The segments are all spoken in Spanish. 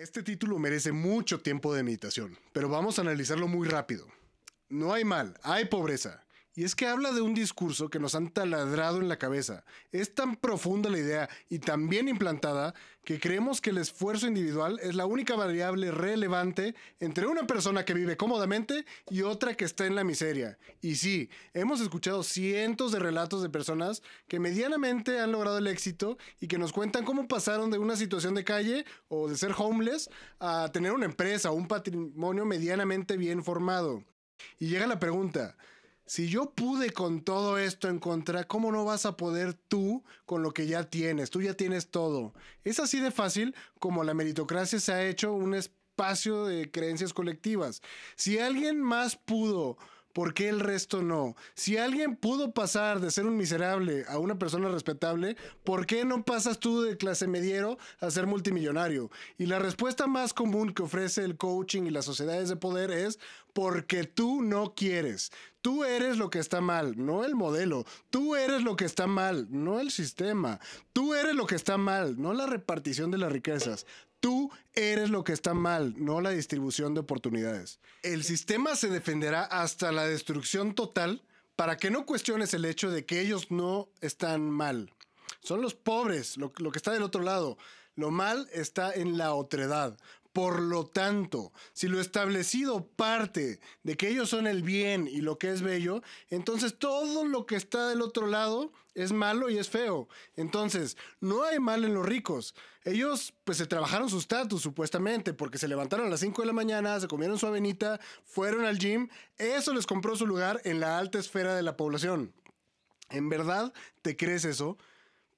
Este título merece mucho tiempo de meditación, pero vamos a analizarlo muy rápido. No hay mal, hay pobreza. Y es que habla de un discurso que nos han taladrado en la cabeza. Es tan profunda la idea y tan bien implantada que creemos que el esfuerzo individual es la única variable relevante entre una persona que vive cómodamente y otra que está en la miseria. Y sí, hemos escuchado cientos de relatos de personas que medianamente han logrado el éxito y que nos cuentan cómo pasaron de una situación de calle o de ser homeless a tener una empresa o un patrimonio medianamente bien formado. Y llega la pregunta, si yo pude con todo esto en contra, ¿cómo no vas a poder tú con lo que ya tienes? Tú ya tienes todo. Es así de fácil como la meritocracia se ha hecho un espacio de creencias colectivas. Si alguien más pudo ¿Por qué el resto no? Si alguien pudo pasar de ser un miserable a una persona respetable, ¿por qué no pasas tú de clase mediero a ser multimillonario? Y la respuesta más común que ofrece el coaching y las sociedades de poder es porque tú no quieres. Tú eres lo que está mal, no el modelo. Tú eres lo que está mal, no el sistema. Tú eres lo que está mal, no la repartición de las riquezas. Tú eres lo que está mal, no la distribución de oportunidades. El sistema se defenderá hasta la destrucción total para que no cuestiones el hecho de que ellos no están mal. Son los pobres, lo, que está del otro lado. Lo mal está en la otredad. Por lo tanto, si lo establecido parte de que ellos son el bien y lo que es bello, entonces todo lo que está del otro lado es malo y es feo. Entonces, no hay mal en los ricos. Ellos pues se trabajaron su estatus supuestamente porque se levantaron a las 5 de la mañana, se comieron su avenita, fueron al gym, eso les compró su lugar en la alta esfera de la población. ¿En verdad te crees eso?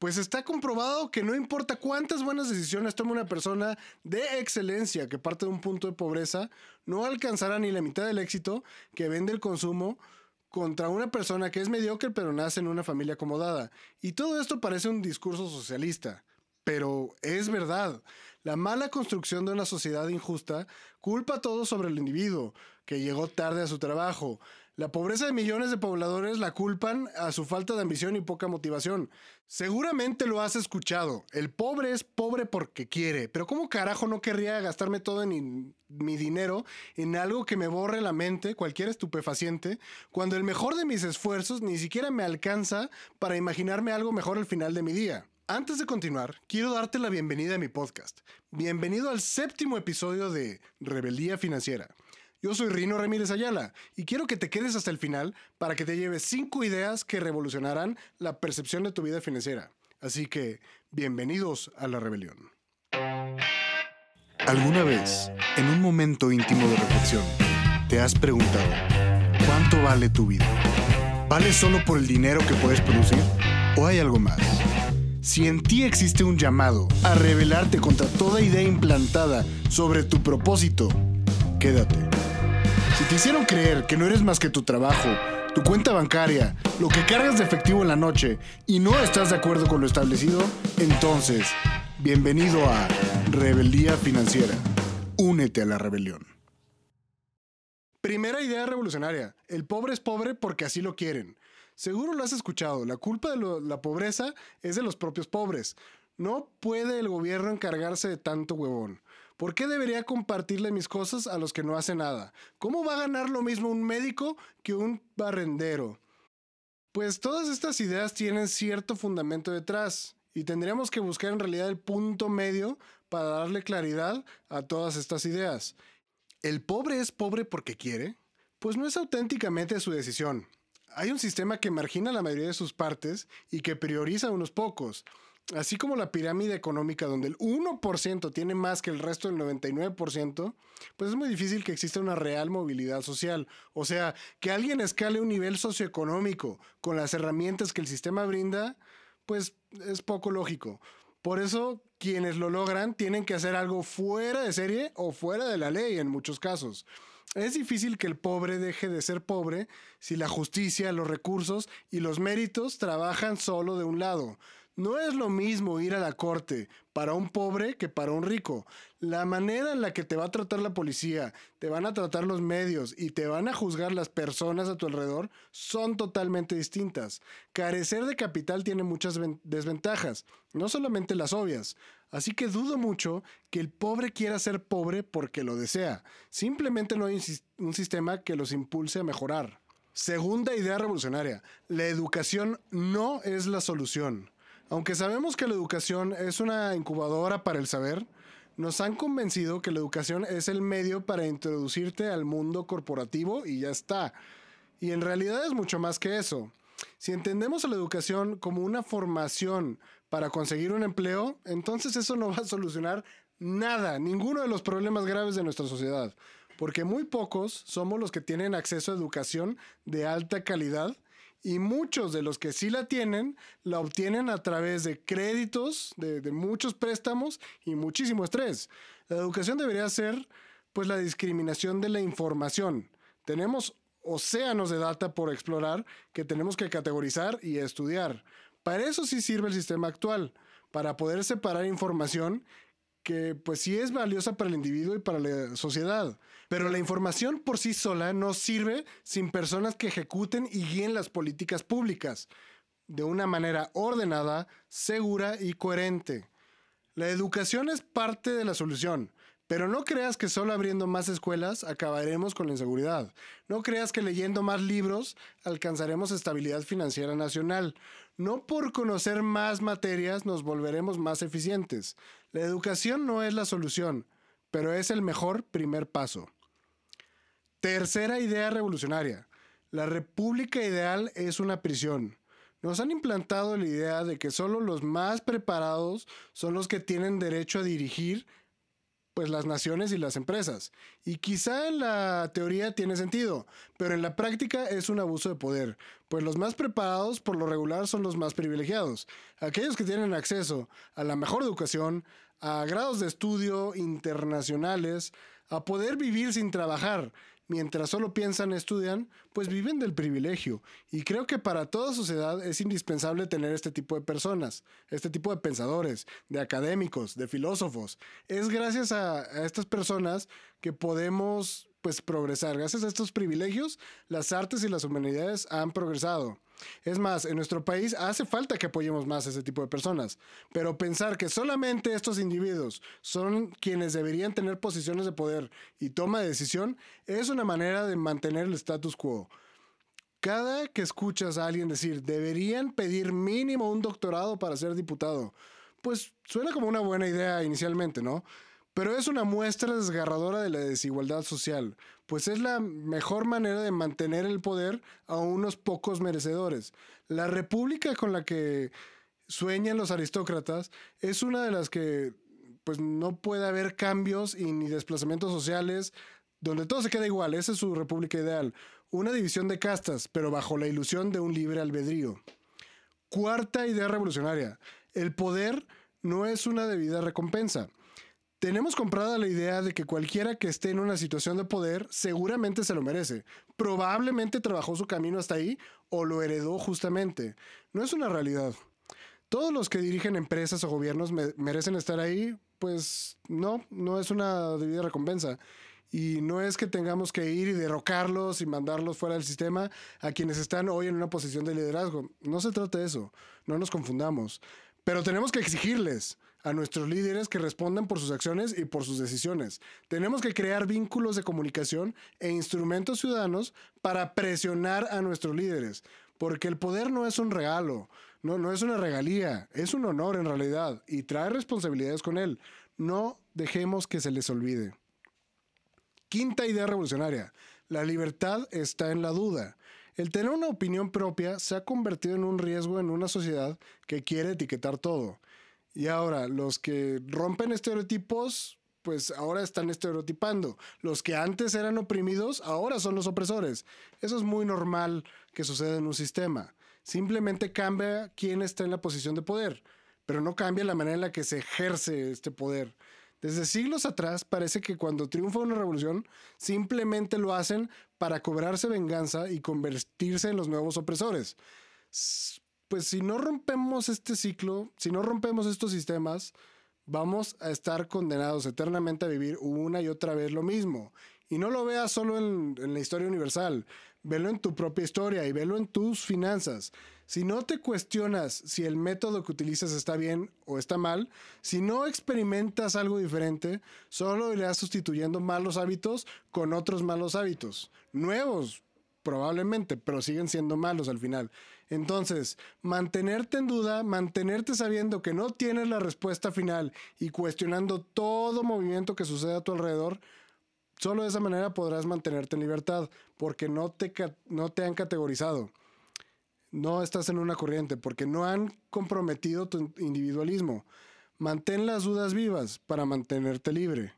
Pues está comprobado que no importa cuántas buenas decisiones tome una persona de excelencia que parte de un punto de pobreza, no alcanzará ni la mitad del éxito que vende el consumo contra una persona que es mediocre pero nace en una familia acomodada. Y todo esto parece un discurso socialista, pero es verdad. La mala construcción de una sociedad injusta culpa todo sobre el individuo, que llegó tarde a su trabajo, la pobreza de millones de pobladores la culpan a su falta de ambición y poca motivación. Seguramente lo has escuchado. El pobre es pobre porque quiere. Pero ¿cómo carajo no querría gastarme todo mi dinero en algo que me borre la mente, cualquier estupefaciente, cuando el mejor de mis esfuerzos ni siquiera me alcanza para imaginarme algo mejor al final de mi día? Antes de continuar, quiero darte la bienvenida a mi podcast. Bienvenido al séptimo episodio de Rebeldía Financiera. Yo soy Rino Ramírez Ayala y quiero que te quedes hasta el final para que te lleves cinco ideas que revolucionarán la percepción de tu vida financiera. Así que, bienvenidos a la rebelión. ¿Alguna vez, en un momento íntimo de reflexión, te has preguntado, ¿cuánto vale tu vida? ¿Vale solo por el dinero que puedes producir? ¿O hay algo más? Si en ti existe un llamado a rebelarte contra toda idea implantada sobre tu propósito, quédate si te hicieron creer que no eres más que tu trabajo, tu cuenta bancaria, lo que cargas de efectivo en la noche y no estás de acuerdo con lo establecido, entonces, bienvenido a Rebeldía Financiera. Únete a la rebelión. Primera idea revolucionaria. El pobre es pobre porque así lo quieren. Seguro lo has escuchado. La culpa de la pobreza es de los propios pobres. No puede el gobierno encargarse de tanto huevón. ¿Por qué debería compartirle mis cosas a los que no hacen nada? ¿Cómo va a ganar lo mismo un médico que un barrendero? Pues todas estas ideas tienen cierto fundamento detrás y tendríamos que buscar en realidad el punto medio para darle claridad a todas estas ideas. ¿El pobre es pobre porque quiere? Pues no es auténticamente su decisión. Hay un sistema que margina la mayoría de sus partes y que prioriza a unos pocos así como la pirámide económica donde el 1% tiene más que el resto del 99%, pues es muy difícil que exista una real movilidad social. O sea, que alguien escale un nivel socioeconómico con las herramientas que el sistema brinda, pues es poco lógico. Por eso, quienes lo logran tienen que hacer algo fuera de serie o fuera de la ley en muchos casos. Es difícil que el pobre deje de ser pobre si la justicia, los recursos y los méritos trabajan solo de un lado. No es lo mismo ir a la corte para un pobre que para un rico. La manera en la que te va a tratar la policía, te van a tratar los medios y te van a juzgar las personas a tu alrededor son totalmente distintas. Carecer de capital tiene muchas desventajas, no solamente las obvias. Así que dudo mucho que el pobre quiera ser pobre porque lo desea. Simplemente no hay un sistema que los impulse a mejorar. Segunda idea revolucionaria. La educación no es la solución. Aunque sabemos que la educación es una incubadora para el saber, nos han convencido que la educación es el medio para introducirte al mundo corporativo y ya está. Y en realidad es mucho más que eso. Si entendemos a la educación como una formación para conseguir un empleo, entonces eso no va a solucionar nada, ninguno de los problemas graves de nuestra sociedad porque muy pocos somos los que tienen acceso a educación de alta calidad y muchos de los que sí la tienen la obtienen a través de créditos, de, muchos préstamos y muchísimo estrés. La educación debería ser pues la discriminación de la información. Tenemos océanos de data por explorar que tenemos que categorizar y estudiar. Para eso sí sirve el sistema actual, para poder separar información que pues sí es valiosa para el individuo y para la sociedad. Pero la información por sí sola no sirve sin personas que ejecuten y guíen las políticas públicas de una manera ordenada, segura y coherente. La educación es parte de la solución, pero no creas que solo abriendo más escuelas acabaremos con la inseguridad. No creas que leyendo más libros alcanzaremos estabilidad financiera nacional. No por conocer más materias nos volveremos más eficientes. La educación no es la solución, pero es el mejor primer paso. Tercera idea revolucionaria. La república ideal es una prisión. Nos han implantado la idea de que solo los más preparados son los que tienen derecho a dirigir pues las naciones y las empresas. Y quizá en la teoría tiene sentido, pero en la práctica es un abuso de poder, pues los más preparados por lo regular son los más privilegiados, aquellos que tienen acceso a la mejor educación, a grados de estudio internacionales, a poder vivir sin trabajar, mientras solo piensan, estudian, pues viven del privilegio. Y creo que para toda sociedad es indispensable tener este tipo de personas, este tipo de pensadores, de académicos, de filósofos. Es gracias a, a estas personas que podemos pues progresar. Gracias a estos privilegios, las artes y las humanidades han progresado. Es más, en nuestro país hace falta que apoyemos más a ese tipo de personas, pero pensar que solamente estos individuos son quienes deberían tener posiciones de poder y toma de decisión es una manera de mantener el status quo. Cada que escuchas a alguien decir, deberían pedir mínimo un doctorado para ser diputado, pues suena como una buena idea inicialmente, ¿no? Pero es una muestra desgarradora de la desigualdad social, pues es la mejor manera de mantener el poder a unos pocos merecedores. La república con la que sueñan los aristócratas es una de las que pues no puede haber cambios y ni desplazamientos sociales, donde todo se queda igual, esa es su república ideal. Una división de castas, pero bajo la ilusión de un libre albedrío. Cuarta idea revolucionaria. El poder no es una debida recompensa. Tenemos comprada la idea de que cualquiera que esté en una situación de poder seguramente se lo merece. Probablemente trabajó su camino hasta ahí o lo heredó justamente. No es una realidad. Todos los que dirigen empresas o gobiernos merecen estar ahí, pues no, no es una debida recompensa. Y no es que tengamos que ir y derrocarlos y mandarlos fuera del sistema a quienes están hoy en una posición de liderazgo. No se trata de eso, no nos confundamos. Pero tenemos que exigirles a nuestros líderes que respondan por sus acciones y por sus decisiones. Tenemos que crear vínculos de comunicación e instrumentos ciudadanos para presionar a nuestros líderes, porque el poder no es un regalo, no, no es una regalía, es un honor en realidad y trae responsabilidades con él. No dejemos que se les olvide. Quinta idea revolucionaria. La libertad está en la duda. El tener una opinión propia se ha convertido en un riesgo en una sociedad que quiere etiquetar todo. Y ahora, los que rompen estereotipos, pues ahora están estereotipando. Los que antes eran oprimidos, ahora son los opresores. Eso es muy normal que suceda en un sistema. Simplemente cambia quién está en la posición de poder, pero no cambia la manera en la que se ejerce este poder. Desde siglos atrás parece que cuando triunfa una revolución, simplemente lo hacen para cobrarse venganza y convertirse en los nuevos opresores pues si no rompemos este ciclo, si no rompemos estos sistemas, vamos a estar condenados eternamente a vivir una y otra vez lo mismo. Y no lo veas solo en, la historia universal, velo en tu propia historia y velo en tus finanzas. Si no te cuestionas si el método que utilizas está bien o está mal, si no experimentas algo diferente, solo irás sustituyendo malos hábitos con otros malos hábitos. Nuevos, probablemente, pero siguen siendo malos al final. Entonces, mantenerte en duda, mantenerte sabiendo que no tienes la respuesta final y cuestionando todo movimiento que sucede a tu alrededor, solo de esa manera podrás mantenerte en libertad, porque no te, no te han categorizado no estás en una corriente porque no han comprometido tu individualismo. Mantén las dudas vivas para mantenerte libre.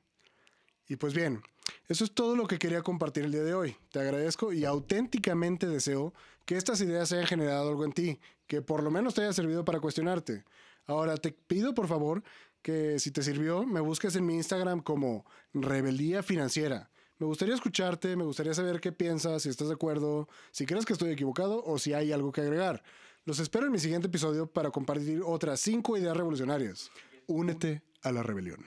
Y pues bien, eso es todo lo que quería compartir el día de hoy. Te agradezco y auténticamente deseo que estas ideas hayan generado algo en ti, que por lo menos te haya servido para cuestionarte. Ahora te pido por favor que si te sirvió me busques en mi Instagram como Rebeldía Financiera me gustaría escucharte, me gustaría saber qué piensas, si estás de acuerdo, si crees que estoy equivocado o si hay algo que agregar. Los espero en mi siguiente episodio para compartir otras cinco ideas revolucionarias. Únete a la rebelión.